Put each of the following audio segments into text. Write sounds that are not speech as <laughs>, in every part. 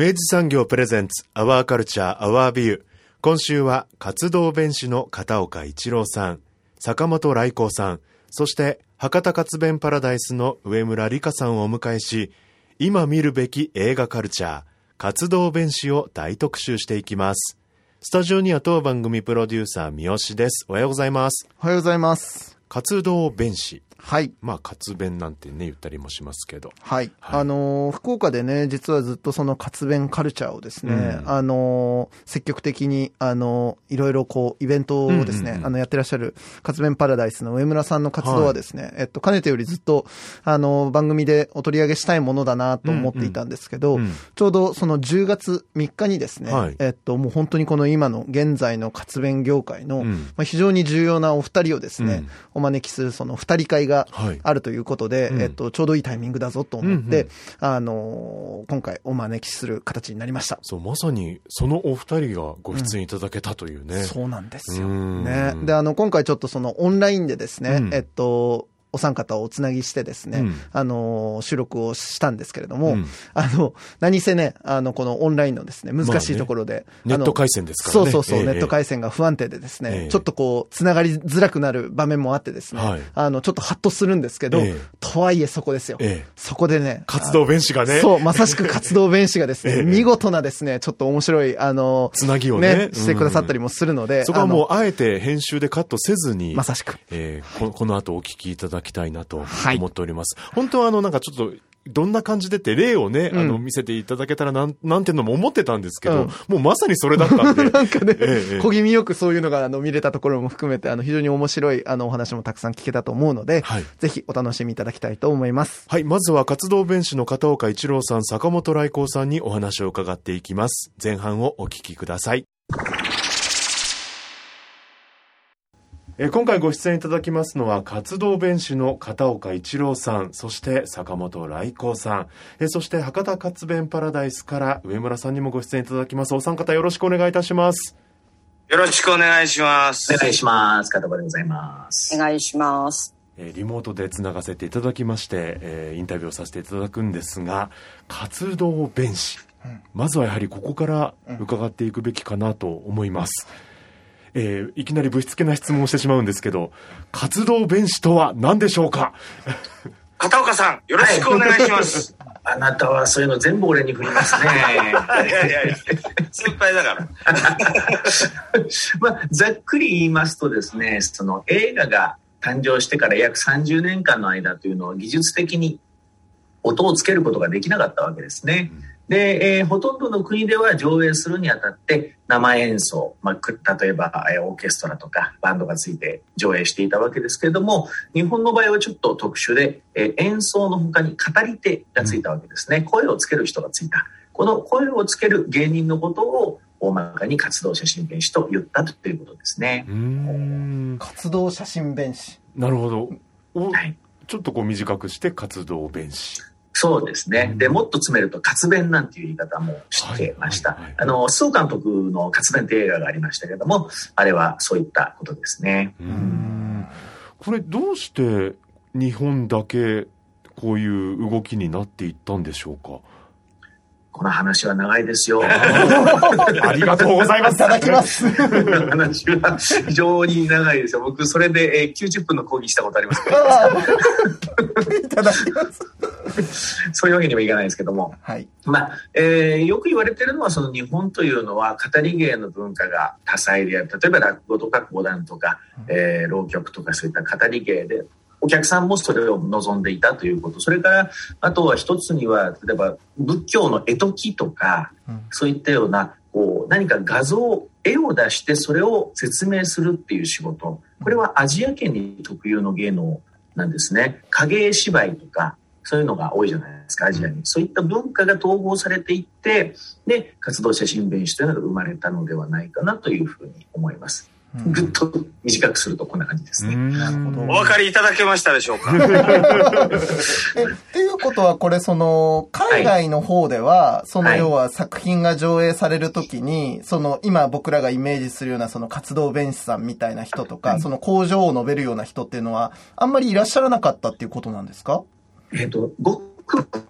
明治産業プレゼンツアワーカルチャーアワービュー今週は活動弁士の片岡一郎さん坂本来光さんそして博多活弁パラダイスの上村理香さんをお迎えし、今見るべき映画カルチャー、活動弁士を大特集していきます。スタジオには当番組プロデューサー三好です。おはようございます。おはようございます。活動弁士。はい。まあ、活弁なんてね、言ったりもしますけど。はい。はい、あのー、福岡でね、実はずっとその活弁カルチャーをですね、うん、あのー、積極的に、あのー、いろいろこう、イベントをですね、うん。うんうん、あの、やってらっしゃる活弁パラダイスの上村さんの活動はですね、はい、えっと、かねてよりずっと、あの、番組でお取り上げしたいものだなと思っていたんですけど、うん。うん、ちょうどその10月3日にですね、はい、えっと、もう本当にこの今の現在の活弁業界の、まあ、非常に重要なお二人をですね、お招きするその二人会があるとということで、うん、えっと、ちょうどいいタイミングだぞと思って、うんうん、あの今回お招きする形になりました。そう、まさにそのお二人がご出演いただけたというね。うん、そうなんですよ。ね。で、あの、今回ちょっとそのオンラインでですね、えっと、お三方をおつなぎしてですね、うん、あの、収録をしたんですけれども、うん、あの、何せね、あの、このオンラインのですね、難しいところで。まあね、ネット回線ですからね。そうそうそう、えー、ネット回線が不安定でですね、えー、ちょっとこう、つながりづらくなる場面もあってですね、はい、あの、ちょっとハッとするんですけど、えー、とはいえそこですよ。そこでね、活動弁士がね。そう、まさしく活動弁士がですね、<laughs> 見事なですね、ちょっと面白い、あの、つなぎをね、ねしてくださったりもするので、そこはもうあえて編集でカットせずに、まさしく。えー、こ <laughs> この後お聞きいただきたいなと。思っております。はい、本当はあの、なんかちょっと、どんな感じでって例をね、うん、あの、見せていただけたらなん、なんていうのも思ってたんですけど、うん、もうまさにそれだったんで。<laughs> なんかね、ええ、小気味よくそういうのが、あの、見れたところも含めて、あの、非常に面白い、あの、お話もたくさん聞けたと思うので、はい、ぜひお楽しみいただきたいと思います。はい、まずは活動弁士の片岡一郎さん、坂本来光さんにお話を伺っていきます。前半をお聞きください。え今回ご出演いただきますのは活動弁士の片岡一郎さんそして坂本来光さん。えそして博多活弁パラダイスから上村さんにもご出演いただきます。お三方よろしくお願いいたします。よろしくお願いします。お願いします。片岡でございます。お願いします。えリモートでつながせていただきまして、えー、インタビューをさせていただくんですが活動弁士、うん、まずはやはりここから伺っていくべきかなと思います、うんえー、いきなりぶしつけな質問をしてしまうんですけど、活動弁士とは何でしょうか？<laughs> 片岡さん、よろしくお願いします。はい、あなたはそういうの全部俺に振りますね。<laughs> いやいやいや、先輩だから。<laughs> まあ、ざっくり言いますとですね、その映画が誕生してから約30年間の間というのは技術的に音をつけることができなかったわけですね。うんで、えー、ほとんどの国では上映するにあたって生演奏、まあ、例えば、えー、オーケストラとかバンドがついて上映していたわけですけれども日本の場合はちょっと特殊で、えー、演奏の他に語り手がついたわけですね、うん、声をつける人がついた。この声をつける芸人のことを大まかに活動写真弁士と言ったということですね。活動写真弁士。なるほど、はい、ちょっとこう短くして活動弁士そうですね。で、もっと詰めると、活弁なんていう言い方もしてました。あの、須藤監督の活弁って映画がありましたけども、あれはそういったことですね。うんこれ、どうして日本だけこういう動きになっていったんでしょうか？この話は長いですよ。<laughs> ありがとうございます。いただきます。話は非常に長いですよ。僕、それで、えー90分の講義したことありますいただきます。そういうわけにもいかないですけども。はい。まあえーよく言われてるのはその日本というのは語り芸の文化が多彩である例えば落語とか講談とか、えー浪曲とかそういった語り芸でお客さんもそれを望んでいたということ。それからあとは一つには例えば仏教の絵解きとか、うん。そういったようなこう何か画像絵を出してそれを説明するっていう仕事。これはアジア圏に特有の芸能なんですね。影絵芝居とかそういうのが多いじゃないですかアジアに。そういった文化が統合されていってで活動写真弁士というのが生まれたのではないかなというふうに思いますぐっと短くするとこんな感じですね、お分かりいただけましたでしょうか？<laughs> え、っていうことは、これ、その、海外の方では、その、はい。要は作品が上映されるときに、その、今僕らがイメージするような、その活動弁士さんみたいな人とか、その工場を述べるような人っていうのは、あんまりいらっしゃらなかったっていうことなんですか？えっ、と、ご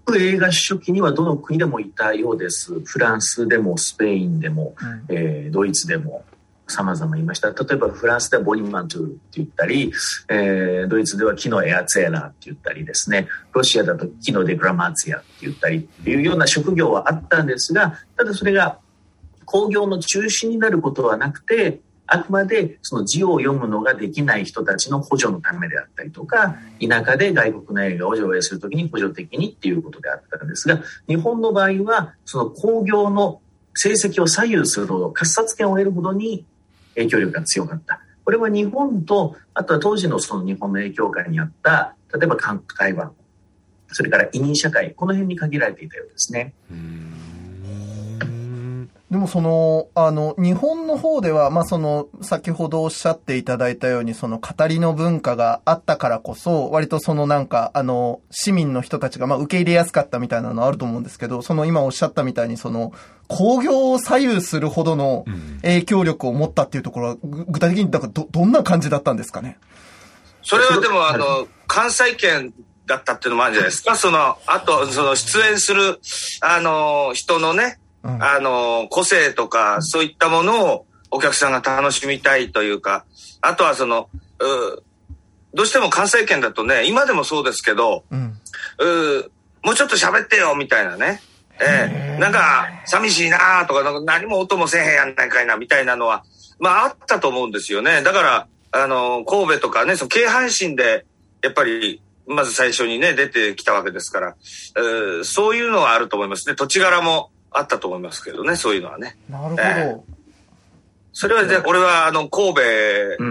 く映画初期にはどの国でもいたようです。フランスでもスペインでも、えードイツでも様々いました。例えばフランスではボニマントゥーって言ったり、えードイツではキノエアツェーラーって言ったりですね、ロシアだとキノデグラマーツィアって言ったりっていうような職業はあったんですが、ただそれが工業の中心になることはなくて、あくまでその字を読むのができない人たちの補助のためであったりとか、田舎で外国の映画を上映するときに補助的にっていうことであったんですが、日本の場合は、その工業の成績を左右するほど、喝殺権を得るほどに影響力が強かった。これは日本と、あとは当時のその日本の影響下にあった、例えば韓国、台湾、それから移民社会、この辺に限られていたようですね。でもその、あの、日本の方では、まあ、その、先ほどおっしゃっていただいたように、その語りの文化があったからこそ、割とそのなんか、あの、市民の人たちが、まあ、受け入れやすかったみたいなのあると思うんですけど、その今おっしゃったみたいに、その、工業を左右するほどの影響力を持ったっていうところは、ぐ具体的に、だからど、どんな感じだったんですかね？それはでもあの関西圏だったっていうのもあるんじゃないですか。そのあとその出演するあの人のねうんあの個性とかそういったものをお客さんが楽しみたいというかあとはそのうどうしても関西圏だとね今でもそうですけどうん。うもうちょっと喋ってよみたいなね。ええなんか寂しいなとかなんか何も音もせえへんやんないかいなみたいなのはまああったと思うんですよね。だからあの神戸とかねその京阪神でやっぱりまず最初にね出てきたわけですから、えーそういうのはあると思いますね。土地柄もあったと思いますけどねそういうのはね。なるほど。えそれはね俺はあの神戸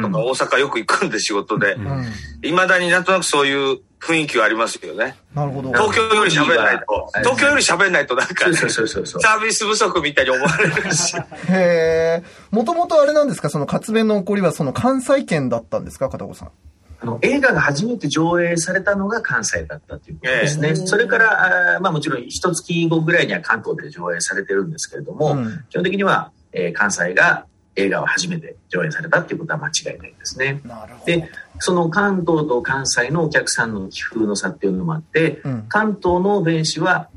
とか大阪よく行くんで仕事でうん。いま、だになんとなくそういう雰囲気はありますよね。なるほど。東京より喋んないと、東京より喋んないとなんか、ね、そうそうそうそう。サービス不足みたいに思われるし。<laughs> へえ。もともとあれなんですか？その活弁の起こりはその関西圏だったんですか？片子さん。あの映画が初めて上映されたのが関西だったということですね。それから、あーまあもちろん一月後ぐらいには関東で上映されてるんですけれども、うん基本的には、えー関西が映画を初めて上映されたっていうことは間違いないですね。なるほど。で、その関東と関西のお客さんの気風の差っていうのもあって、うん関東の弁士は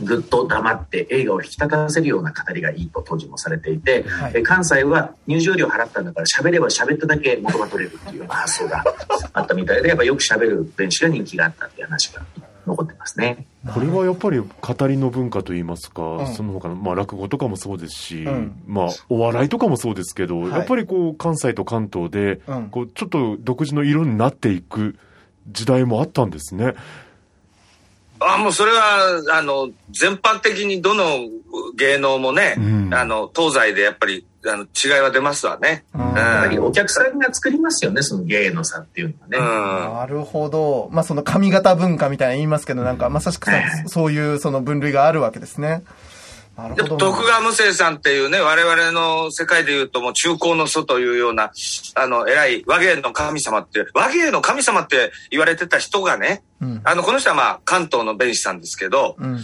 ぐっと黙って映画を引き立たせるような語りがいいと当時もされていて、はい。え関西は入場料払ったんだから喋れば喋っただけ元が取れるっていうような発想があったみたいでやっぱよく喋る弁士が人気があったっていう話が残ってますね。これはやっぱり語りの文化といいますか、うん。その他の、まあ、落語とかもそうですし、うん。まあ、お笑いとかもそうですけど、はい。やっぱりこう、関西と関東で、うん。こう、ちょっと独自の色になっていく時代もあったんですね。あもうそれは、あの、全般的にどの芸能もね、うんあの、東西でやっぱり、あの、違いは出ますわね。うんやっぱりお客さんが作りますよねその芸の差っていうのはね。うん。なるほど。まあ、その髪型文化みたいな言いますけど、なんか、まさしくさそういうその分類があるわけですね。で。徳川無生さんっていうね、我々の世界で言うともう中高の祖というような、あの、偉い和芸の神様って、和芸の神様って言われてた人がね、うん。あの、この人はまあ関東の弁士さんですけど、うん。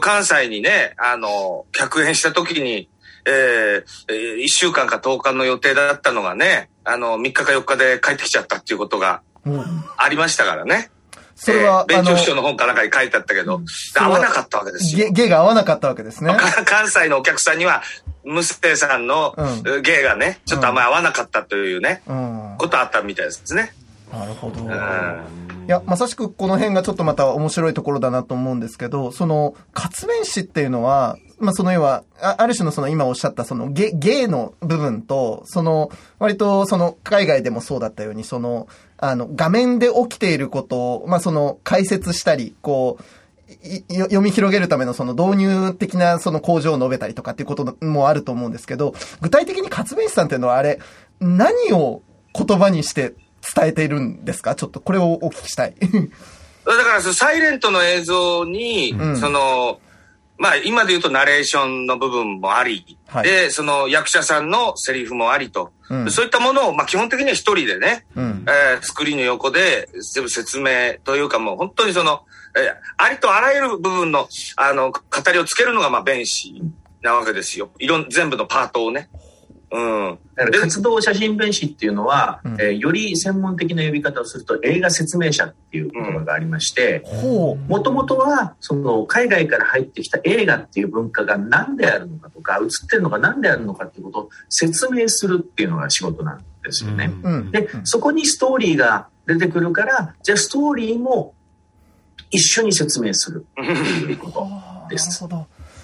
関西にね、あの、客演した時に、えー、えー1週間か10日の予定だったのがね、あの、3日か4日で帰ってきちゃったっていうことがありましたからね。それは、えー、弁長師匠の本かなんかに書いてあったけど、合わなかったわけですよ。芸が合わなかったわけですね。関西のお客さんには、ムステさんの芸がね、ちょっとあんまり合わなかったというね、うん、ことあったみたいですね。なるほど。うんいや、まさしくこの辺がちょっとまた面白いところだなと思うんですけど、その、活弁士っていうのは、まあ、その要は、ある種のその今おっしゃったそのゲ、ゲの部分と、その、割とその海外でもそうだったように、その、あの、画面で起きていることを、まあ、その解説したり、こう、読み広げるためのその導入的なその工場を述べたりとかっていうこともあると思うんですけど、具体的に勝弁士さんっていうのはあれ、何を言葉にして伝えているんですか？ちょっとこれをお聞きしたい。<laughs> だからサイレントの映像に、うん、その、まあ今で言うとナレーションの部分もあり、はい、で、その役者さんのセリフもありと、うん、そういったものを、まあ基本的には一人でね、うん、えー、作りの横で全部説明というかもう本当にその、えー、ありとあらゆる部分の、あの、語りをつけるのがまあ弁士なわけですよ。いろん、全部のパートをね。うん。活動写真弁士っていうのは、うん、えー、より専門的な呼び方をすると映画説明者っていう言葉がありまして、もともとはその海外から入ってきた映画っていう文化が何であるのかとか、映ってるのが何であるのかっていうことを説明するっていうのが仕事なんですよね。うん、で、そこにストーリーが出てくるから、じゃあストーリーも一緒に説明するっていうことです。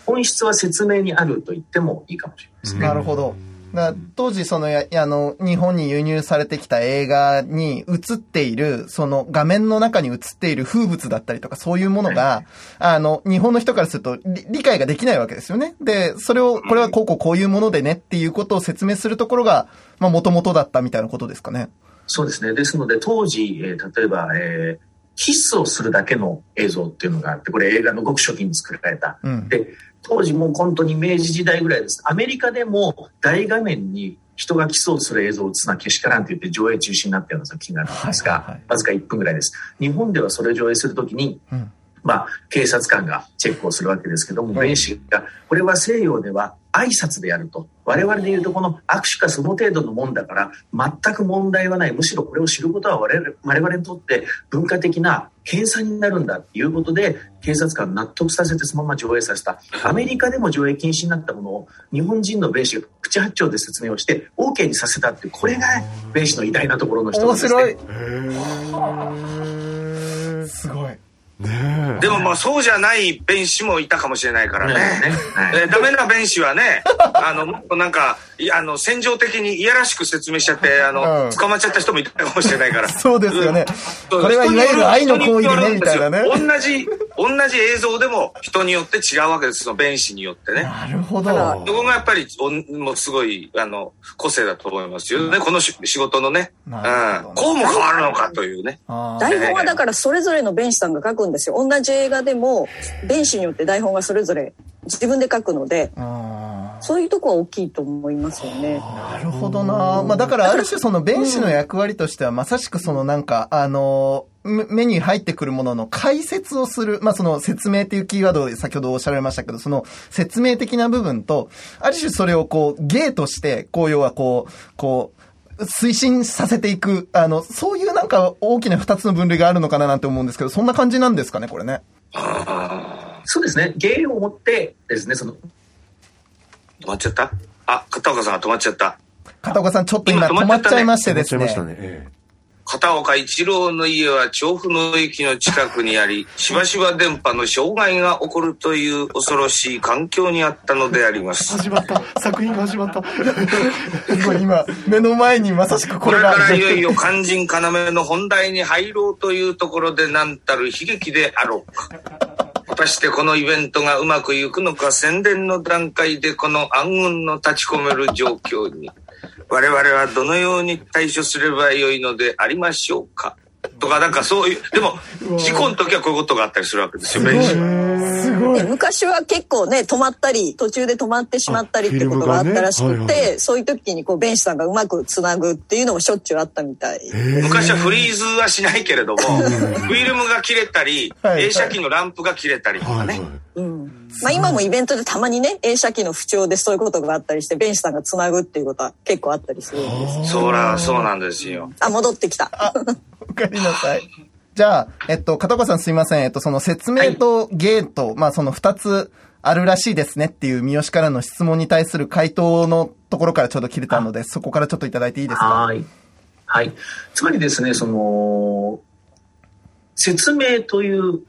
本質は説明にあると言ってもいいかもしれないですね。なるほど。だ当時そのや、あの、日本に輸入されてきた映画に映っている、その画面の中に映っている風物だったりとかそういうものが、あの、日本の人からすると理解ができないわけですよね。で、それを、これはこうこうこういうものでねっていうことを説明するところが、まあ、もともとだったみたいなことですかね。そうですね。ですので、当時、えー、例えば、えー、キスをするだけの映像っていうのがあって、これ映画のごく初期に作られた。うん、で、当時もう本当に明治時代ぐらいです。アメリカでも大画面に人がキスをする映像を映すのはけしからんと言って上映中止になったような作品があるんですが、はいはいはい、わずか1分ぐらいです。日本ではそれを上映するときに、うんまあ、警察官がチェックをするわけですけども、弁士が、これは西洋では挨拶でやると。我々で言うとこの握手かその程度のもんだから、全く問題はない。むしろこれを知ることは我々我々にとって文化的な検査になるんだっていうことで、警察官納得させてそのまま上映させた。アメリカでも上映禁止になったものを、日本人の弁士が口八丁で説明をして、OK にさせたっていう、これが弁士の偉大なところの一つですね。面白い。すごい。ねでもまあそうじゃない弁士もいたかもしれないからね。ねねダメな弁士はね、<laughs> あの、なんか、あの、戦場的にいやらしく説明しちゃって、あの、うん、捕まっちゃった人もいたかもしれないから。そうですよね。これはいわゆる愛の行為でね、みたいなね。同じ、同じ映像でも人によって違うわけです、その弁士によってね。なるほど。そこがやっぱり、もうすごい、あの、個性だと思いますよね、この仕事のね。うん。こうも変わるのかというね。台本はだからそれぞれの弁士さんが書くんですよ。同じ映画でも、弁士によって台本がそれぞれ自分で書くので、そういうとこは大きいと思いますよね。なるほどな。まあだからある種その弁士の役割としてはまさしくそのなんか、あの、目に入ってくるものの解説をする、まあその説明っていうキーワードで先ほどおっしゃられましたけど、その説明的な部分と、ある種それをこう、芸として、こう要はこう、こう、推進させていく、あの、そういうなんか大きな二つの分類があるのかななんて思うんですけど、そんな感じなんですかね、これね。そうですね。芸を持ってですね、その、止まっちゃった？あ、片岡さんが止まっちゃった。片岡さん、ちょっと今止まっちゃいましてですね。ね片岡一郎の家は調布の駅の近くにあり、しばしば電波の障害が起こるという恐ろしい環境にあったのであります。始まった。作品が始まった。今、目の前にまさしくこれが。これからいよいよ肝心要の本題に入ろうというところで何たる悲劇であろうか。果たしてこのイベントがうまくいくのか宣伝の段階でこの暗雲の立ち込める状況に我々はどのように対処すればよいのでありましょうか？とか、なんかそういう、でも、事故の時はこういうことがあったりするわけですよ、弁士は。昔は結構ね、止まったり、途中で止まってしまったりってことがあったらしくて、ねはいはい、そういう時にこう、弁士さんがうまくつなぐっていうのもしょっちゅうあったみたい。昔はフリーズはしないけれども、フィルムが切れたり、映写機のランプが切れたりとかね。はいはい。うんまあ今もイベントでたまにね、映写機の不調でそういうことがあったりして、弁士さんがつなぐっていうことは結構あったりするんです。そら、そうなんですよ。あ、戻ってきた。おかえりなさい。<laughs> じゃあ、えっと、片岡さんすいません。えっと、その説明とゲート、まあその二つあるらしいですねっていう三好からの質問に対する回答のところからちょうど切れたので、そこからちょっといただいていいですか？はい。はい。つまりですね、その、説明という、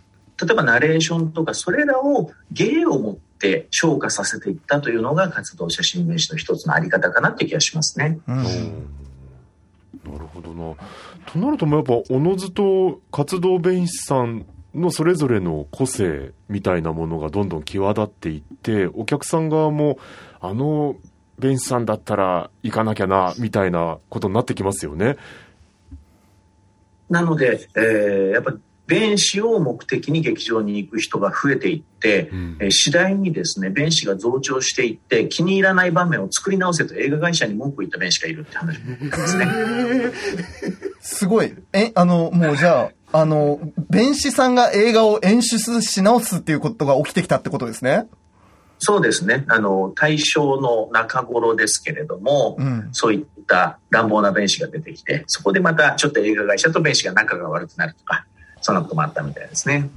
例えばナレーションとか、それらを芸をもって昇華させていったというのが活動写真名詞の一つのあり方かなっていう気がしますね。うん。なるほどな。となると、やっぱ、おのずと活動弁士さんのそれぞれの個性みたいなものがどんどん際立っていって、お客さん側も、あの弁士さんだったら行かなきゃな、みたいなことになってきますよね。なので、えーやっぱ弁士を目的に劇場に行く人が増えていって、うんえー次第にですね弁士が増長していって気に入らない場面を作り直せと映画会社に文句言った弁士がいるって話ですね。すごい。え、あの、もうじゃあ、あの、弁士さんが映画を演出し直すっていうことが起きてきたってことですね？そうですね。あの、大正の中頃ですけれども、うんそういった乱暴な弁士が出てきて、そこでまたちょっと映画会社と弁士が仲が悪くなるとか、そんなこともあったみたいですね。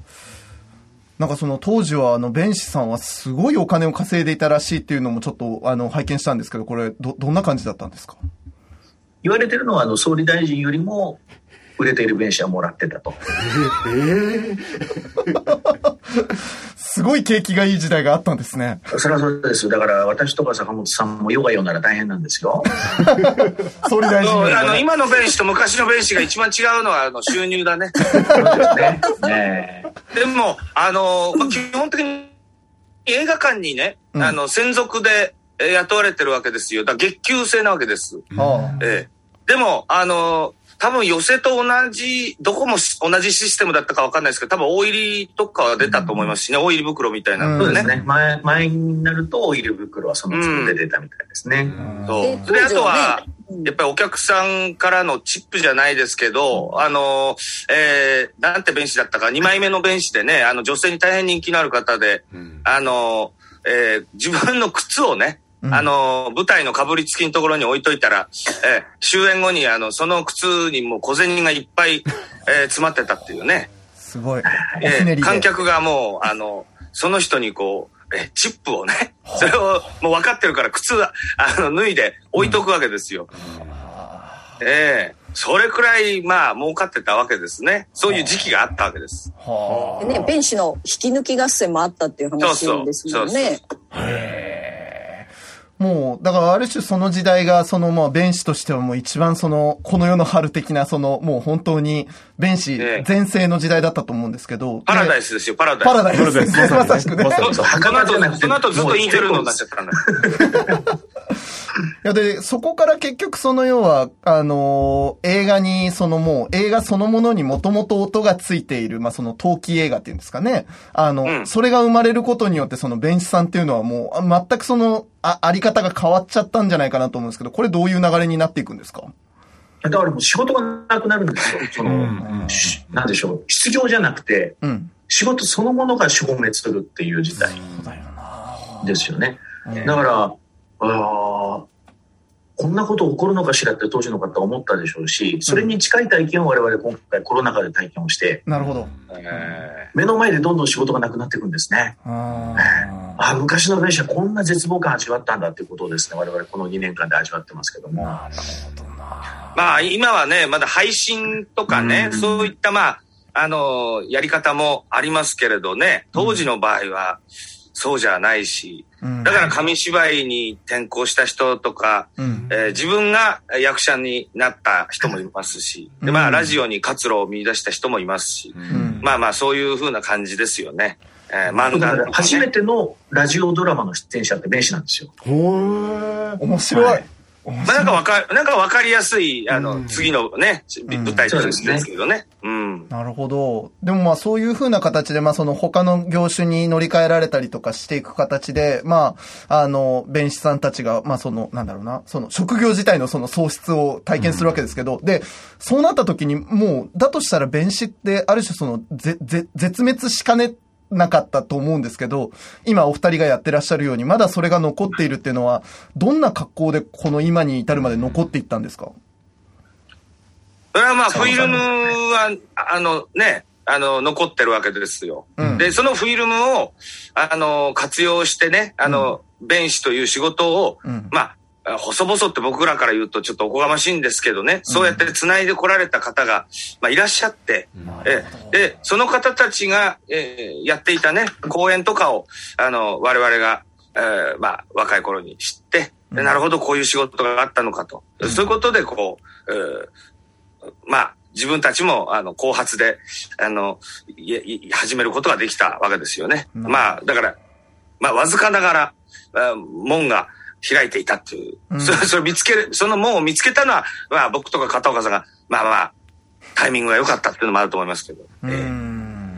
なんかその当時はあの、弁士さんはすごいお金を稼いでいたらしいっていうのもちょっとあの、拝見したんですけど、これ、ど、どんな感じだったんですか？言われてるのは、あの、総理大臣よりも売れている弁士はもらってたと。<laughs> すごい景気がいい時代があったんですね。それはそうです。だから私とか坂本さんもヨガ読んだら大変なんですよ。<laughs> 総理大臣あのね今の弁士と昔の弁士が一番違うのはあの収入だね。ね。<laughs> ねでも、あの、まあ、基本的に映画館にね、うんあの、専属でえー雇われてるわけですよ。だから月給制なわけです。あええ。でも、あの、多分寄せと同じ、どこもし同じシステムだったかわかんないですけど、多分大入りとかは出たと思いますしね、大入り袋みたいなうんのでね。そうですね。前、前になるとオイル袋はその都度で出たみたいですね。そう。でで、あとは、うんやっぱりお客さんからのチップじゃないですけど、あの、えー、なんて弁士だったか、2枚目の弁士でね、あの、女性に大変人気のある方で、あの、えー、自分の靴をね、うんあの、舞台のかぶりつきのところに置いといたら、えー、終演後に、あの、その靴にもう小銭がいっぱい、えー、詰まってたっていうね。すごい。おえ。ー観客がもう、あの、その人にこう、えーチップをね、それをもう分かってるから靴は、あの、脱いで置いとくわけですよ。ええそれくらい、まあ、儲かってたわけですね。そういう時期があったわけです。はでね、弁士の引き抜き合戦もあったっていう話ですもんね。もう、だからある種その時代が、そのまあ、弁士としてはもう一番その、この世の春的な、その、もう本当に、弁士ええ全盛の時代だったと思うんですけど。パラダイス。スですよ、パラダイス。パラダイスですね。まさしくの後、その後ずっとインテルノになっちゃったんだ。<laughs> <laughs> いや、で、そこから結局その要は、あのー映画に、そのもう、映画そのものにもともと音がついている、まあ、その陶器映画っていうんですかね。あの、うんそれが生まれることによって、その、弁士さんっていうのはもう、あ全くその、あ、あり方が変わっちゃったんじゃないかなと思うんですけど、これどういう流れになっていくんですか？だからもう仕事がなくなるんですよ。その、しなんでしょう。失業じゃなくて、うん。仕事そのものが消滅するっていう事態ですよね。だから、あーこんなこと起こるのかしらって当時の方は思ったでしょうし、それに近い体験を我々今回コロナ禍で体験をして、なるほど。え目の前でどんどん仕事がなくなっていくんですね。あ <laughs> あー昔の電車こんな絶望感味わったんだっていうことをですね、我々この2年間で味わってますけども。まあ、今はね、まだ配信とかね、そういった、まあ、あの、やり方もありますけれどね、当時の場合は、そうじゃないし、うんだから紙芝居に転校した人とか、うん。えー自分が役者になった人もいますし、で、まあ、うんラジオに活路を見出した人もいますし、うん。まあまあ、そういう風な感じですよね。えー漫画ね初めてのラジオドラマの出演者って弁士なんですよ。面白い。はいまあ、なんかわか、なんかわかりやすい、あの、うん次のね、ん舞台としですけどね。うん。なるほど。でもまあそういう風な形で、まあその他の業種に乗り換えられたりとかしていく形で、まあ、あの、弁士さんたちが、まあその、なんだろうな、その職業自体のその喪失を体験するわけですけど、で、そうなった時にもう、だとしたら弁士ってある種その、ぜ、ぜ、絶滅しかねなかったと思うんですけど、今お二人がやってらっしゃるように、まだそれが残っているっていうのは、どんな格好でこの今に至るまで残っていったんですか？それはまあ、フィルムは、あのね、あの、残ってるわけですよ。うん。で、そのフィルムを、あの、活用してね、あの、弁士という仕事を、うん。まあ、細々って僕らから言うとちょっとおこがましいんですけどね、そうやって繋いでこられた方が、まあ、いらっしゃって、ええ。で、その方たちが、えーやっていたね、講演とかを、あの、我々が、えーまあ、若い頃に知って、でなるほど、こういう仕事があったのかと。そういうことで、こう、えーまあ、自分たちも、あの、後発で、あの、始めることができたわけですよね。うんまあ、だから、まあ、わずかながら、あ門が開いていたっていう、うん。それ、<laughs> それ見つける、その門を見つけたのは、まあ、僕とか片岡さんが、まあまあ、タイミングが良かったっていうのもあると思いますけど。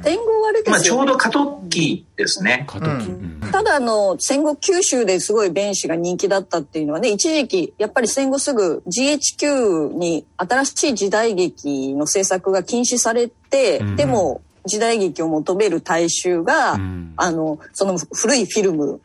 戦後はあれで今ちょうすよねど過渡期ですね。過渡期。ただあの戦後九州ですごい弁士が人気だったっていうのはね一時期やっぱり戦後すぐ GHQ に新しい時代劇の制作が禁止されて、うん。でも時代劇を求める大衆が、うん。あのその古いフィルム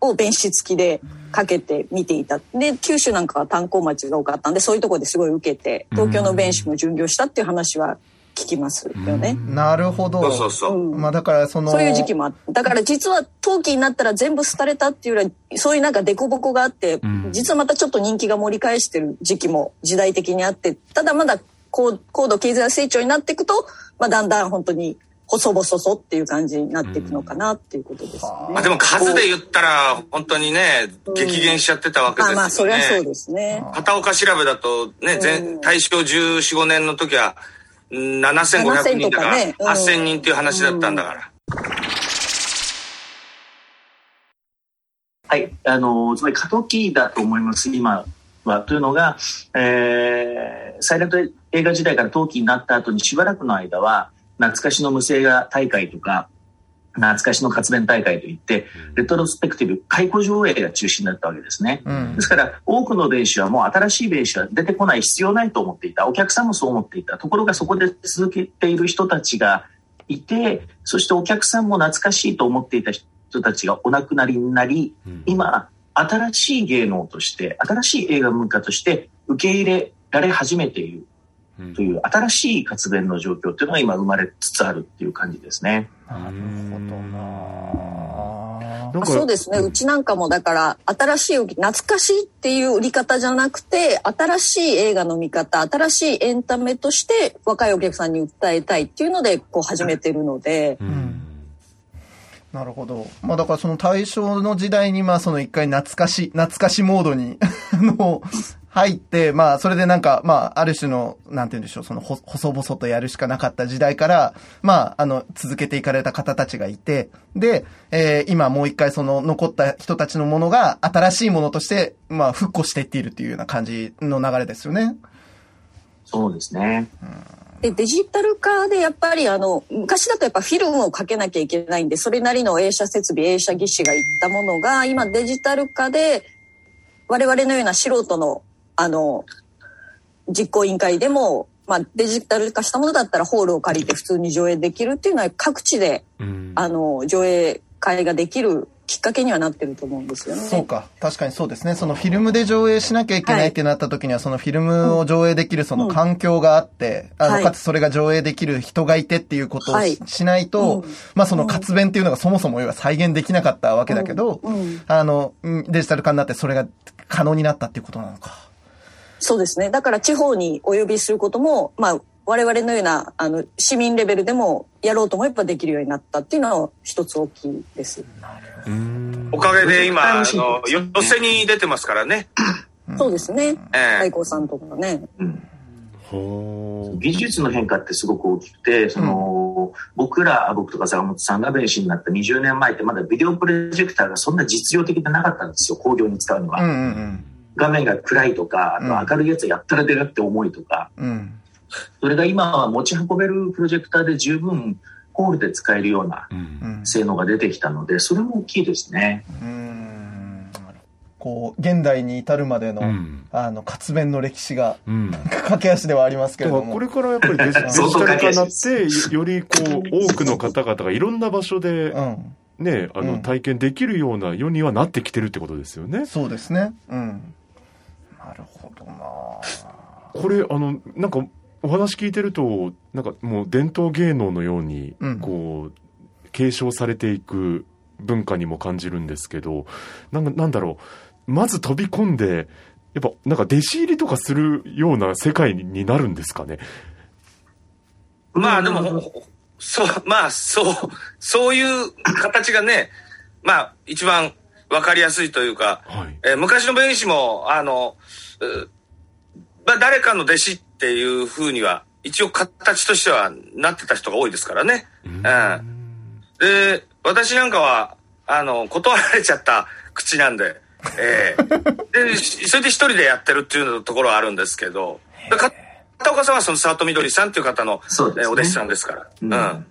を弁士付きでかけて見ていたで九州なんかは炭鉱町が多かったんでそういうところですごい受けて東京の弁士も巡業したっていう話は聞きますよね。なるほど。そうそうそう。うんまあだからその。そういう時期もあった。だから実は陶器になったら全部廃れたっていうよりは、そういうなんか凸凹があって、ん実はまたちょっと人気が盛り返してる時期も時代的にあって、ただまだ高高度経済成長になっていくと、まあだんだん本当に細々そっていう感じになっていくのかなっていうことですよね。まあでも数で言ったら、本当にね、激減しちゃってたわけですよね。まあまあ、それはそうですね。片岡調べだとね、うん全大正14、5年の時は、うん7500人だから、7000とかねうん8000人っていう話だったんだから。はい。あの、つまり過渡期だと思います、今は。というのが、えー、サイレント映画時代から陶器になった後にしばらくの間は、懐かしの無声画大会とか、懐かしの活弁大会といって、レトロスペクティブ、解雇上映が中心だったわけですね。うんですから、多くの弁士はもう新しい弁士は出てこない必要ないと思っていた。お客さんもそう思っていた。ところがそこで続けている人たちがいて、そしてお客さんも懐かしいと思っていた人たちがお亡くなりになり、うん今、新しい芸能として、新しい映画文化として受け入れられ始めているうんという新しい活弁の状況というのが今生まれつつあるっていう感じですね。なるほどな。そうですね。うちなんかもだから、新しい、懐かしいっていう売り方じゃなくて、新しい映画の見方、新しいエンタメとして若いお客さんに訴えたいっていうので、こう始めてるので、うん。なるほど。まあだからその大正の時代にまあその一回懐かし、懐かしモードに <laughs> あの、入って、まあそれでなんか、まあある種の、なんて言うんでしょう、そのほ細々とやるしかなかった時代から、まああの、続けていかれた方たちがいて、で、えー今もう一回その残った人たちのものが新しいものとして、まあ復古していっているっていうような感じの流れですよね。そうですね。で、デジタル化でやっぱりあの、昔だとやっぱフィルムをかけなきゃいけないんで、それなりの映写設備、映写技師がいったものが、今デジタル化で、我々のような素人の、あの、実行委員会でも、まあデジタル化したものだったらホールを借りて普通に上映できるっていうのは各地で、うん。あの、上映会ができるきっかけにはなってると思うんですよね。そうか。確かにそうですね。そのフィルムで上映しなきゃいけないってなった時には、そのフィルムを上映できるその環境があって、あの、はい。かつそれが上映できる人がいてっていうことをし,、はい。ないと、うん。まあその活弁っていうのがそもそも要は再現できなかったわけだけど、うん。うん。あの、うんデジタル化になってそれが可能になったっていうことなのか。そうですね。だから地方にお呼びすることも、まあ、我々のような、あの、市民レベルでもやろうと思えばできるようになったっていうのは一つ大きいです。うんおかげで今、あの、寄せに出てますからね。そうですね。ええ太鼓さんとかね。うんほう技術の変化ってすごく大きくて、その、僕ら、僕とか坂本さんが弁士になった20年前ってまだビデオプロジェクターがそんな実用的でなかったんですよ、工業に使うのは。うんうん画面が暗いとか、あと明るいやつやったら出るって思いとか、うん。うん。それが今は持ち運べるプロジェクターで十分ホールで使えるような性能が出てきたので、それも大きいですね。うんこう、現代に至るまでの、うんあの、活弁の歴史が、うん駆け足ではありますけれども。これからやっぱりデジデジタル化になって、<laughs> よりこう、多くの方々がいろんな場所でうん。ね、あの、うん体験できるような世にはなってきてるってことですよね。そうですね。うん。なるほどな。これ、あの、なんか、お話聞いてると、なんかもう伝統芸能のようにうん、こう、継承されていく文化にも感じるんですけど、なんかなんだろう、まず飛び込んで、やっぱなんか弟子入りとかするような世界になるんですかね？まあでも、そう、まあそう、そういう形がね、まあ一番わかりやすいというか、はい。えー昔の弁士も、あの、うまあ誰かの弟子っていうふうには、一応形としてはなってた人が多いですからね。うん。で、私なんかは、あの、断られちゃった口なんで、ええ <laughs> で、しそれで一人でやってるっていうところはあるんですけど、片岡さんはその里みどりさんっていう方の、ねえーお弟子さんですから。うんうん。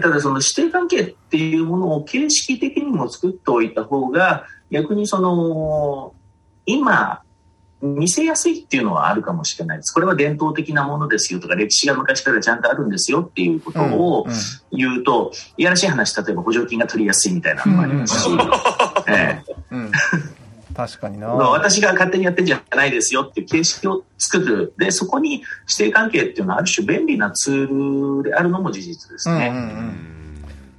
ただその師弟関係っていうものを形式的にも作っておいた方が逆にその今見せやすいっていうのはあるかもしれないです。これは伝統的なものですよとか歴史が昔からちゃんとあるんですよっていうことを言うと、いやらしい話例えば補助金が取りやすいみたいなのもありますし、ええうん。確かにな。私が勝手にやってんじゃないですよっていう形式を作る。で、そこに師弟関係っていうのはある種便利なツールであるのも事実ですね。うんうんうん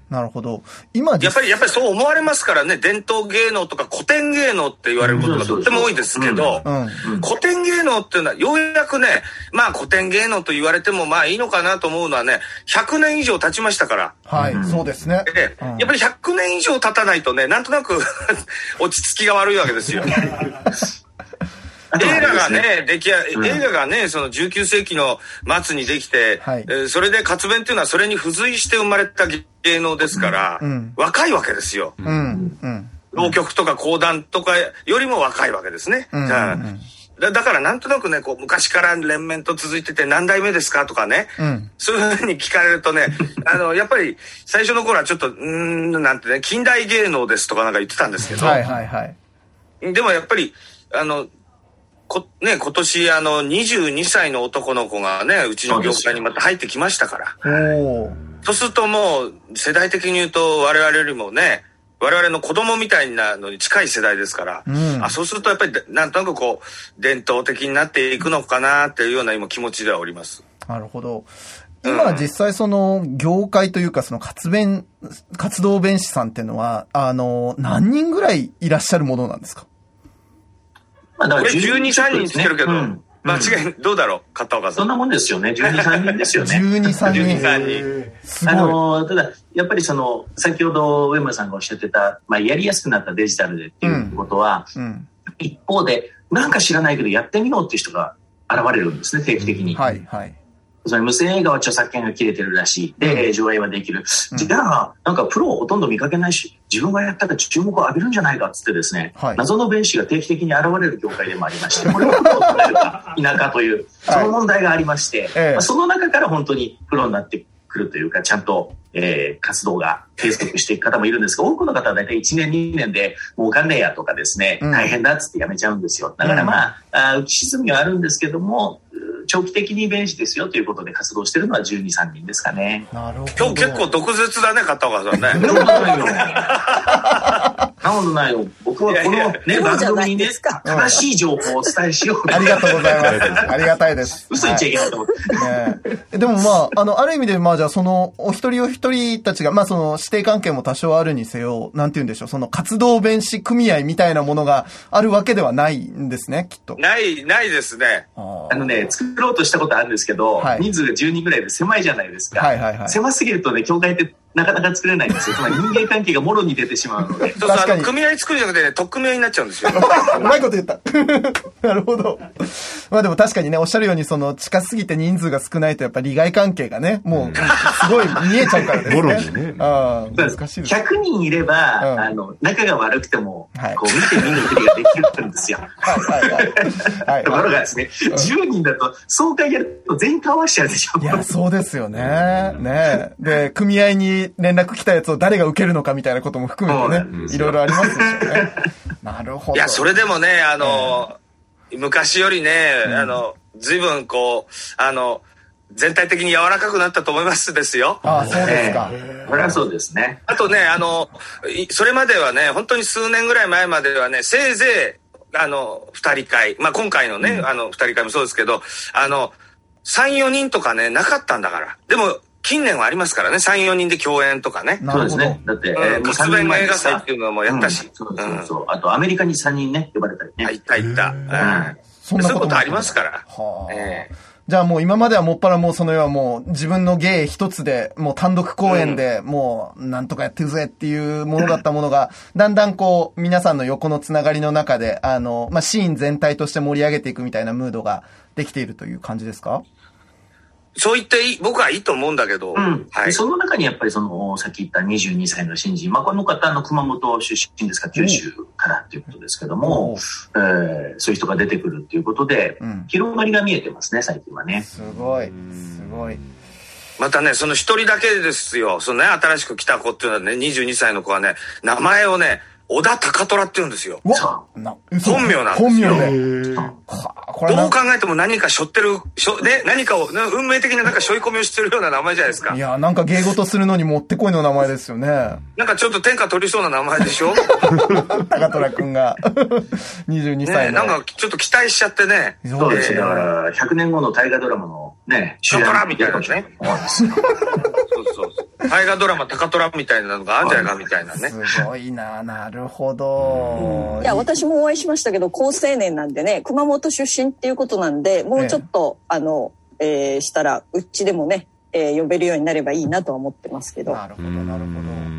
なるほど。今やっぱり、やっぱりそう思われますからね、伝統芸能とか古典芸能って言われることがとっても多いですけど、古典芸能っていうのはようやくね、まあ古典芸能と言われてもまあいいのかなと思うのはね、100年以上経ちましたから。はい、そうですね。やっぱり100年以上経たないとね、なんとなく <laughs> 落ち着きが悪いわけですよ。<laughs> 映画がね、出来上うん映画がね、その19世紀の末にできて、はいえーそれで活弁っていうのはそれに付随して生まれた芸能ですから、うん若いわけですよ。うん。うん。浪曲とか講談とかよりも若いわけですね。うんだだからなんとなくね、こう昔から連綿と続いてて何代目ですかとかね、うん。そういうふうに聞かれるとね、<laughs> あの、やっぱり最初の頃はちょっと、うーん、なんてね、近代芸能ですとかなんか言ってたんですけど、はいはいはい。でもやっぱり、あの、こね、今年あの22歳の男の子がね、うちの業界にまた入ってきましたから。おー。そうするともう世代的に言うと我々よりもね、我々の子供みたいなのに近い世代ですから、うん。あそうするとやっぱりなんとなくこう伝統的になっていくのかなっていうような今気持ちではおります。なるほど。今実際その業界というかその活弁、活動弁士さんっていうのは、あの、何人ぐらいいらっしゃるものなんですか？まあだからこれ12、3人つけるけど、うん間違い、どうだろう？片岡さん。そんなもんですよね。12、3人ですよね。12、3 12、人。3人。あのただ、やっぱりその、先ほど上村さんがおっしゃってた、まあ、やりやすくなったデジタルでっていうことは、うん。一方で、なんか知らないけどやってみようっていう人が現れるんですね、定期的に。はいはい。その無線映画は著作権が切れてるらしい。で、上映はできる。じゃあ、なんかプロをほとんど見かけないし、自分がやったら注目を浴びるんじゃないかっつってですね、はい。謎の弁士が定期的に現れる業界でもありまして、<laughs> これはどう捉えるか否かという、その問題がありまして、ええ。まあ、その中から本当にプロになってくるというか、ちゃんと、えー活動が継続していく方もいるんですが、多くの方は大体1年、2年で、もうお金やとかですね、うん大変だっつってやめちゃうんですよ。だからまあ、浮き沈みはあるんですけども、長期的に弁士ですよということで活動してるのは12、3人ですかね。なるほど。今日結構毒舌だね、片岡さんね。<laughs> なことないよ。僕はこのね、番組にねですか、正しい情報をお伝えしよう。ありがとうございます。<laughs> ありがたいです。嘘言っちゃいけないと思って。でもまあ、あの、ある意味で、まあじゃあその、お一人お一人たちが、まあその、指定関係も多少あるにせよ、なんて言うんでしょう、その活動弁士組合みたいなものがあるわけではないんですね、きっと。ない、ないですね。ああのね、作ろうとしたことあるんですけど、はい人数が10人ぐらいで狭いじゃないですか。はいはいはい狭すぎるとね、教会ってなかなか作れないんですよ。つまり人間関係がもろに出てしまうので。<laughs> そうそ組合作るんじゃなくてね、特組合になっちゃうんですよ。うまいこと言った。<laughs> なるほど。まあでも確かにね、おっしゃるように、その、近すぎて人数が少ないと、やっぱり利害関係がね、もう、すごい見えちゃうからですね。もろにねああ、難しいです。100人いれば、うんあの、仲が悪くても、はいこう見て見ぬふりができるんですよ。はいはいはい。はい <laughs> ところがですね、10人だと、総会やると全員顔合わしちゃうでしょ。いや、そうですよね。ねで、組合に連絡来たやつを誰が受けるのかみたいなことも含めてねいろいろありますでしょうね。<laughs> なるほど。いや、それでもね、あの、昔よりね、あの、随分こう、あの、全体的に柔らかくなったと思いますですよ。ああ、そうですか。これはそうですね。あとね、あの、いそれまではね、本当に数年ぐらい前まではね、せいぜい、あの、二人会、まあ、今回のね、あの、二人会もそうですけど、あの、3、4人とかね、なかったんだから。でも、近年はありますからね、3、4人で共演とかね。そうですね。だって、うん、もう活弁の映画祭っていうのもやったし。うんそうそうそう。あと、アメリカに3人ね、呼ばれたりね。あ、行った行った。うんそんなこともそういうことありますから。はあええじゃあもう今まではもっぱらもうその要はもう自分の芸一つで、もう単独公演でもうなんとかやってるぜっていうものだったものが、<laughs> だんだんこう皆さんの横のつながりの中で、あの、まあ、シーン全体として盛り上げていくみたいなムードができているという感じですか？そう言っていい、僕はいいと思うんだけど、うんはいで。その中にやっぱりその、さっき言った22歳の新人、まあ、この方、あの、熊本出身ですから、九州からっていうことですけども、えーそういう人が出てくるっていうことで、うん広がりが見えてますね、最近はね。すごい、すごい。またね、その一人だけですよ。そのね、新しく来た子っていうのはね、22歳の子はね、名前をね、小田高虎って言うんですよ。本名なんですよ本名で。これはどなうん考えても何か背負ってる、しょね、何かを、ね運命的ななんか背負い込みをしてるような名前じゃないですかい。や、なんか芸事するのにもってこいの名前ですよね。なんかちょっと天下取りそうな名前でしょ？<laughs> 高虎くんが。22ね、歳の。なんかちょっと期待しちゃってね。そうですね。えーだから、100年後の大河ドラマのね、高虎みたいなねそうそうそう。大河ドラマ高虎みたいなのがあるんじゃないかみたいなね。すごいな、なるほど。いや、私もお会いしましたけど、高青年なんでね、熊本出身っていうことなんで、もうちょっと、あの、えーしたら、うちでもね、えー呼べるようになればいいなとは思ってますけど。なるほど、なるほど。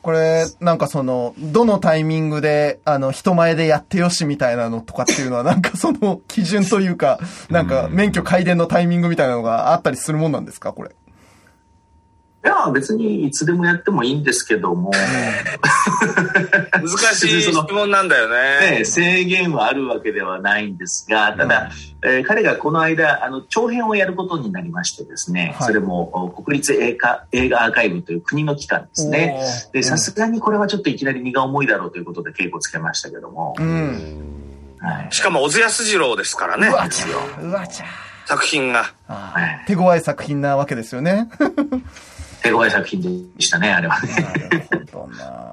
これ、なんかその、どのタイミングで、あの、人前でやってよしみたいなのとかっていうのは、なんかその、基準というか、なんか、免許改伝のタイミングみたいなのがあったりするもんなんですかこれ？いや、別にいつでもやってもいいんですけども、難しい <laughs> 質問なんだよね。ね、制限はあるわけではないんですが、ただ、えー彼がこの間、あの、長編をやることになりましてですね、はいそれもお国立映画映画アーカイブという国の機関ですね。で、さすがにこれはちょっといきなり荷が重いだろうということで稽古つけましたけども、うん。はい。しかも小津安二郎ですからねう。わちゃうわちゃ作品が。手強い作品なわけですよね。手強い作品でしたね、あれはね。なるほどな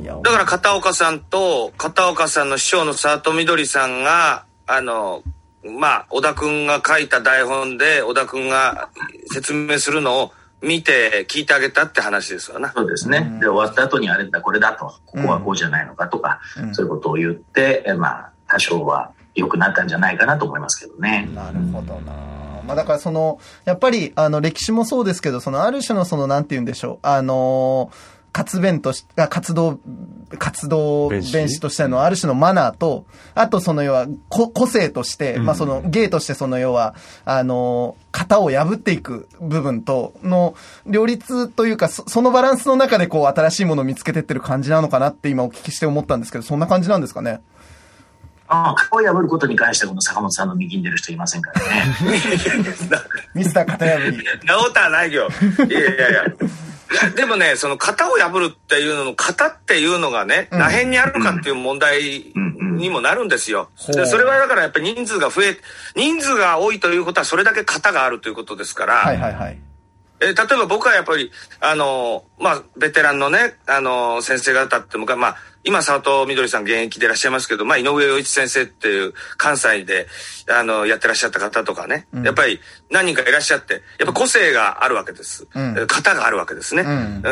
いやだから片岡さんと、片岡さんの師匠の佐藤みどりさんが、あの、まあ、小田くんが書いた台本で、小田くんが説明するのを見て聞いてあげたって話ですわな。そうですね。で、終わった後にあれだ、これだと、ここはこうじゃないのかとか、うんそういうことを言って、えまあ、多少は良くなったんじゃないかなと思いますけどね。なるほどな。まあだからその、やっぱりあの歴史もそうですけど、そのある種のそのなんて言うんでしょう、あのー活弁とし、あ活動、活動弁士？としてのある種のマナーと、あとその要はこ個性として、まあその芸としてその要は、あのー型を破っていく部分との両立というか、そそのバランスの中でこう新しいものを見つけてってる感じなのかなって今お聞きして思ったんですけど、そんな感じなんですかね？ああ、破ることに関してはこの坂本さんの右に出る人いませんからね。<laughs> ミスター型破り。なことはないよ。いやいやいや。でもね、その型を破るっていうのの型っていうのがね、うん何辺にあるかっていう問題にもなるんですよ。ほうでそれはだからやっぱり人数が増え、人数が多いということはそれだけ型があるということですから、はいはいはい。えー例えば僕はやっぱり、あのーまあ、ベテランのね、あのー先生方って昔、まあ、今、佐藤みどりさん現役でいらっしゃいますけど、まあ、井上洋一先生っていう関西で、あのやってらっしゃった方とかね、うん。やっぱり何人かいらっしゃって、やっぱ個性があるわけです。うん。えー型があるわけですね。うん。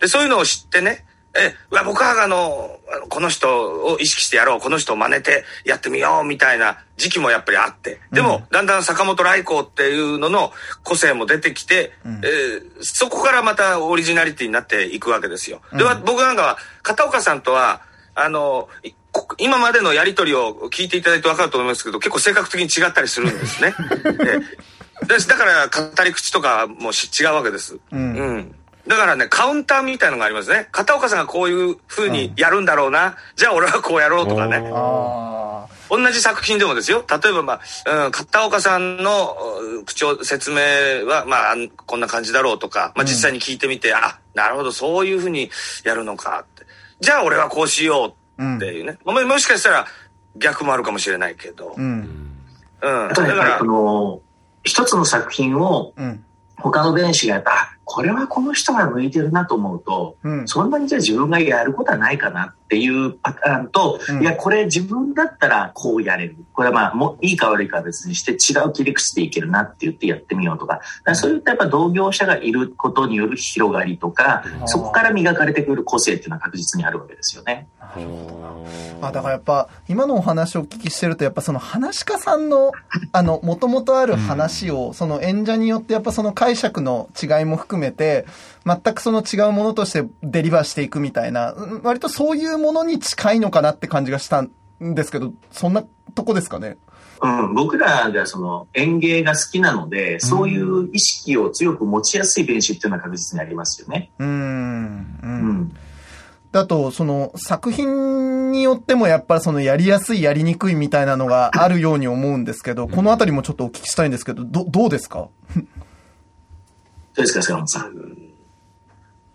で、そういうのを知ってね、え、僕はあの、この人を意識してやろう、この人を真似てやってみよう、みたいな時期もやっぱりあって。でも、だんだん坂本来光っていうのの個性も出てきて、んえーそこからまたオリジナリティになっていくわけですよ。では、僕なんかは、片岡さんとは、あの、今までのやりとりを聞いていただいて分かると思いますけど、結構性格的に違ったりするんですね。<laughs> ででだから、語り口とかもし違うわけです。うんうん。だからね、カウンターみたいのがありますね。片岡さんがこういう風にやるんだろうな。じゃあ俺はこうやろうとかね。あ同じ作品でもですよ。例えば、まあ、うん、片岡さんのうん口調、説明は、まああん、こんな感じだろうとか、まあ実際に聞いてみて、あ、なるほど、そういう風にやるのかって。じゃあ俺はこうしようっていうね。ももしかしたら逆もあるかもしれないけど。ーうん。うん。あとだからやっぱりこ、の、一つの作品をうん。他の弁士がやった、あこれはこの人が向いてるなと思うと、うん。そんなにじゃあ自分がやることはないかなっていうパターンと、うん。いや、これ自分だったらこうやれる。これはまあ、もういいか悪いかは別にして違う切り口でいけるなって言ってやってみようとか、だからそういったやっぱ同業者がいることによる広がりとか、そこから磨かれてくる個性っていうのは確実にあるわけですよね。あだからやっぱ今のお話をお聞きしてるとやっぱその話し家さんの <laughs> あの元々ある話をその演者によってやっぱその解釈の違いも含めて全くその違うものとしてデリバーしていくみたいなうん割とそういうものに近いのかなって感じがしたんですけどそんなとこですかね？うん、僕らがその演芸が好きなので、そういう意識を強く持ちやすい弁士っていうのは確実にありますよね。うーんううんん。だと、その作品によってもやっぱりそのやりやすい、やりにくいみたいなのがあるように思うんですけど、このあたりもちょっとお聞きしたいんですけど、ど、どうですか？どうですか、坂本さん？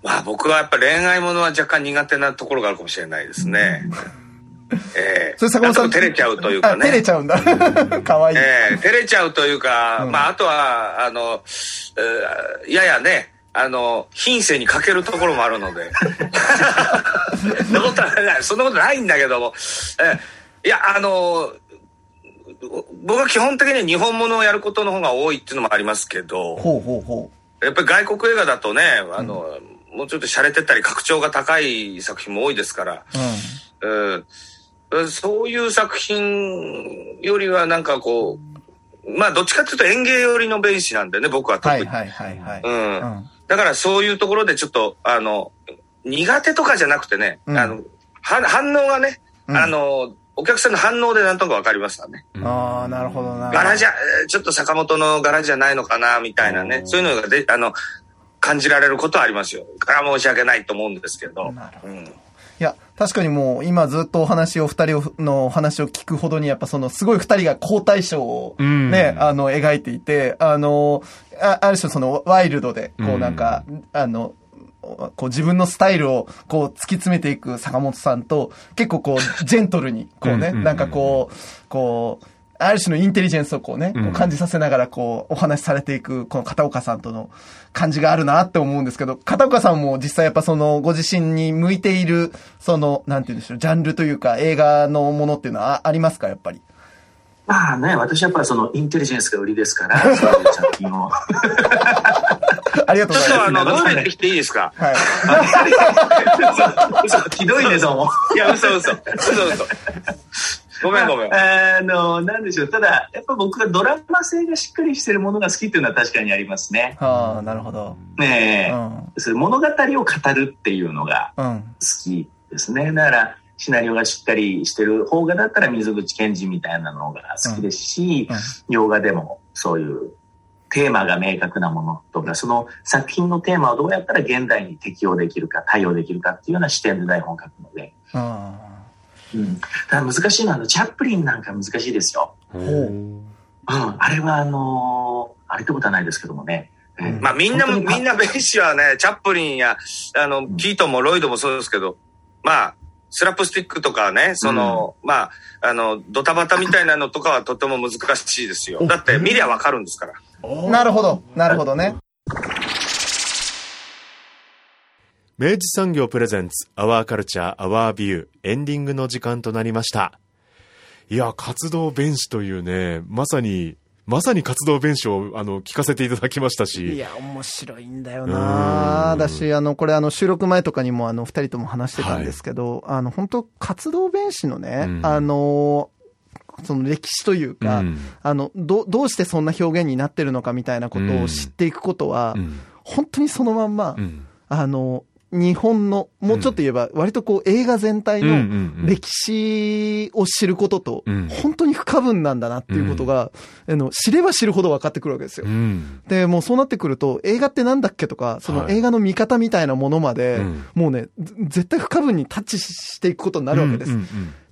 まあ僕はやっぱ恋愛ものは若干苦手なところがあるかもしれないですね。ええそれ坂本さん。照れちゃうというかあ、照れね。ちゃうんだ。かわいい。ええ照れちゃうというか、うんまああとは、あの、えーややね、あの、品性に欠けるところもあるので。そんなことはない、そんなことないんだけども。ええいや、あの、僕は基本的には日本物をやることの方が多いっていうのもありますけど、ほうほうほやっぱり外国映画だとね、あの、もうちょっと洒落てたり格調が高い作品も多いですから、う。うんそういう作品よりはなんかこう、まあどっちかっていうと演芸寄りの弁士なんでね、僕はうん。特に。はいはいはいはい。うんうんだからそういうところでちょっと、あの、苦手とかじゃなくてね、うんあの、は反応がね、うんあの、お客さんの反応でなんとかわかりますからね。ああ、なるほどな。柄じゃ、えーちょっと坂本の柄じゃないのかな、みたいなね。そういうのがで、あの、感じられることはありますよ。から申し訳ないと思うんですけど。なるほどうんいや、確かにもう今ずっとお話を、二人をのお話を聞くほどにやっぱそのすごい二人が好対象をうんね、あの描いていて、あの、あある種そのワイルドで、こうなんか、あの、こう自分のスタイルをこう突き詰めていく坂本さんと、結構こうジェントルに、こうね、なんかこう、こう、ある種のインテリジェンスをこうね、こう感じさせながらこうお話しされていく、この片岡さんとの感じがあるなって思うんですけど、片岡さんも実際やっぱそのご自身に向いている、その、なんて言うんでしょう、ジャンルというか映画のものっていうのはあありますか、やっぱり。まあね、私はやっぱりそのインテリジェンスが売りですから、<laughs> そういう作品を。ありがとうちょっとあございます。の、トイレてきていいですか？はい。<laughs> 嘘ひどいね、どうも。いや、嘘嘘。嘘嘘。ごめんごめん。あの、なんでしょう。ただ、やっぱ僕はドラマ性がしっかりしてるものが好きっていうのは確かにありますね。はあ、なるほど。ねえ、物語を語るっていうのがうん。好きですね。だから、シナリオがしっかりしてる方がだったら水口健二みたいなのが好きですし、うん洋画でもそういうテーマが明確なものとか、その作品のテーマをどうやったら現代に適用できるか、対応できるかっていうような視点で台本を書くので、あうん。ただ難しいのは、あの、チャップリンなんか難しいですよ。ううん。あれは、あのーあれってことはないですけどもね。えーまあみんな、みんなベイシーはね、チャップリンや、あの、キートンもロイドもそうですけど、まあ、スラップスティックとかね、その、まあ、あの、ドタバタみたいなのとかはとても難しいですよ。だって見りゃわかるんですから。なるほど。なるほどね。明治産業プレゼンツ、アワーカルチャー、アワービュー、エンディングの時間となりました。いや、活動弁士というね、まさに、まさに活動弁士を、あの、聞かせていただきましたいし。や、面白いんだよな。だし、あの、これあの、収録前とかにもあの、二人とも話してたんですけど、あの、本当活動弁士のね、うん。あの、その歴史というか、うん。あの、ど、どうしてそんな表現になってるのかみたいなことを知っていくことは、うん。本当にそのまんま、うん。あの、日本の、もうちょっと言えば、割とこう映画全体の歴史を知ることとうん、本当に不可分なんだなっていうことが、あの、知れば知るほど分かってくるわけですよ。う。ん。で、もうそうなってくると、映画ってなんだっけとか、そのはい。映画の見方みたいなものまで、うん。もうね、ず絶対不可分にタッチしていくことになるわけです。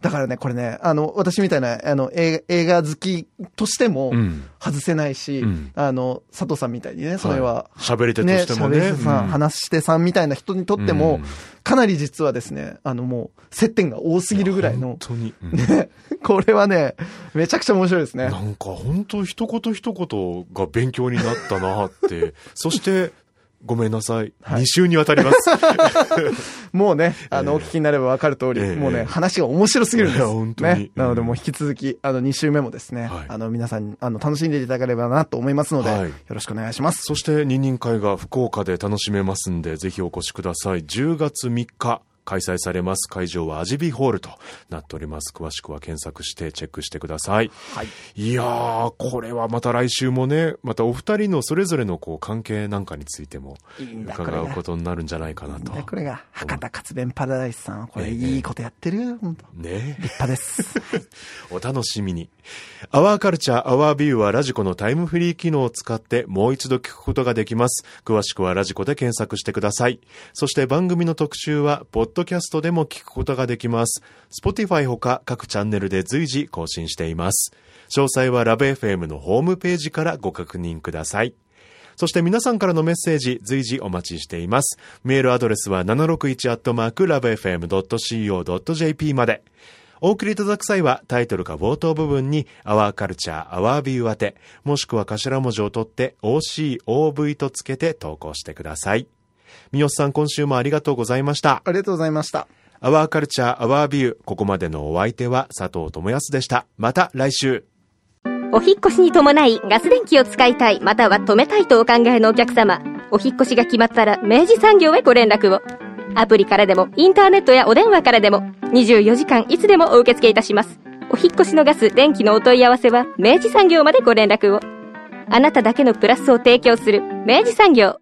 だからね、これね、あの、私みたいな、あの、映画好きとしても外せないし、うんあの、佐藤さんみたいにね、それは、喋り手とね、してもね。喋り手さん、うん話し手さんみたいな人にとっても、うんかなり実はですね、あのもう、接点が多すぎるぐらいの本、当に。うんね、これはね、めちゃくちゃ面白いですね。なんか本当一言一言が勉強になったなって。そして、ごめんなさい。はい2週にわたります。<laughs> もうね、あの、ええお聞きになればわかる通り、ええもうね、話が面白すぎるんです。本当にね。なので、もう引き続き、あの、2週目もですね、はいあの、皆さんに、あの、楽しんでいただければなと思いますので、はいよろしくお願いします。そして二人会が福岡で楽しめますんで、ぜひお越しください。10月3日。開催されます会場はアジビホールとなっております詳しくは検索してチェックしてくださいはい。いやーこれはまた来週もねまたお二人のそれぞれのこう関係なんかについても伺うこ。とになるんじゃないかなとね、これが、博多活弁パラダイスさん、これええいいことやってるよ、本当ね立派です。<laughs> お楽しみに。アワーカルチャー、アワービューはラジコのタイムフリー機能を使ってもう一度聞くことができます。詳しくはラジコで検索してください。そして番組の特集は、ポッドキャストでも聞くことができます。Spotify ほか各チャンネルで随時更新しています。詳細はラブ FM のホームページからご確認ください。そして皆さんからのメッセージ随時お待ちしています。メールアドレスは 761-lovefm.co.jp まで。お送りいただく際はタイトルか冒頭部分に Our Culture, Our View 宛て、もしくは頭文字を取って OCOV とつけて投稿してください。三好さん今週もありがとうございました。ありがとうございました。Our Culture, Our View ここまでのお相手は佐藤智康でした。また来週。お引っ越しに伴いガス電気を使いたいまたは止めたいとお考えのお客様お引っ越しが決まったら明治産業へご連絡をアプリからでもインターネットやお電話からでも24時間いつでもお受け付けいたします。お引越しのガス電気のお問い合わせは明治産業までご連絡を。あなただけのプラスを提供する明治産業。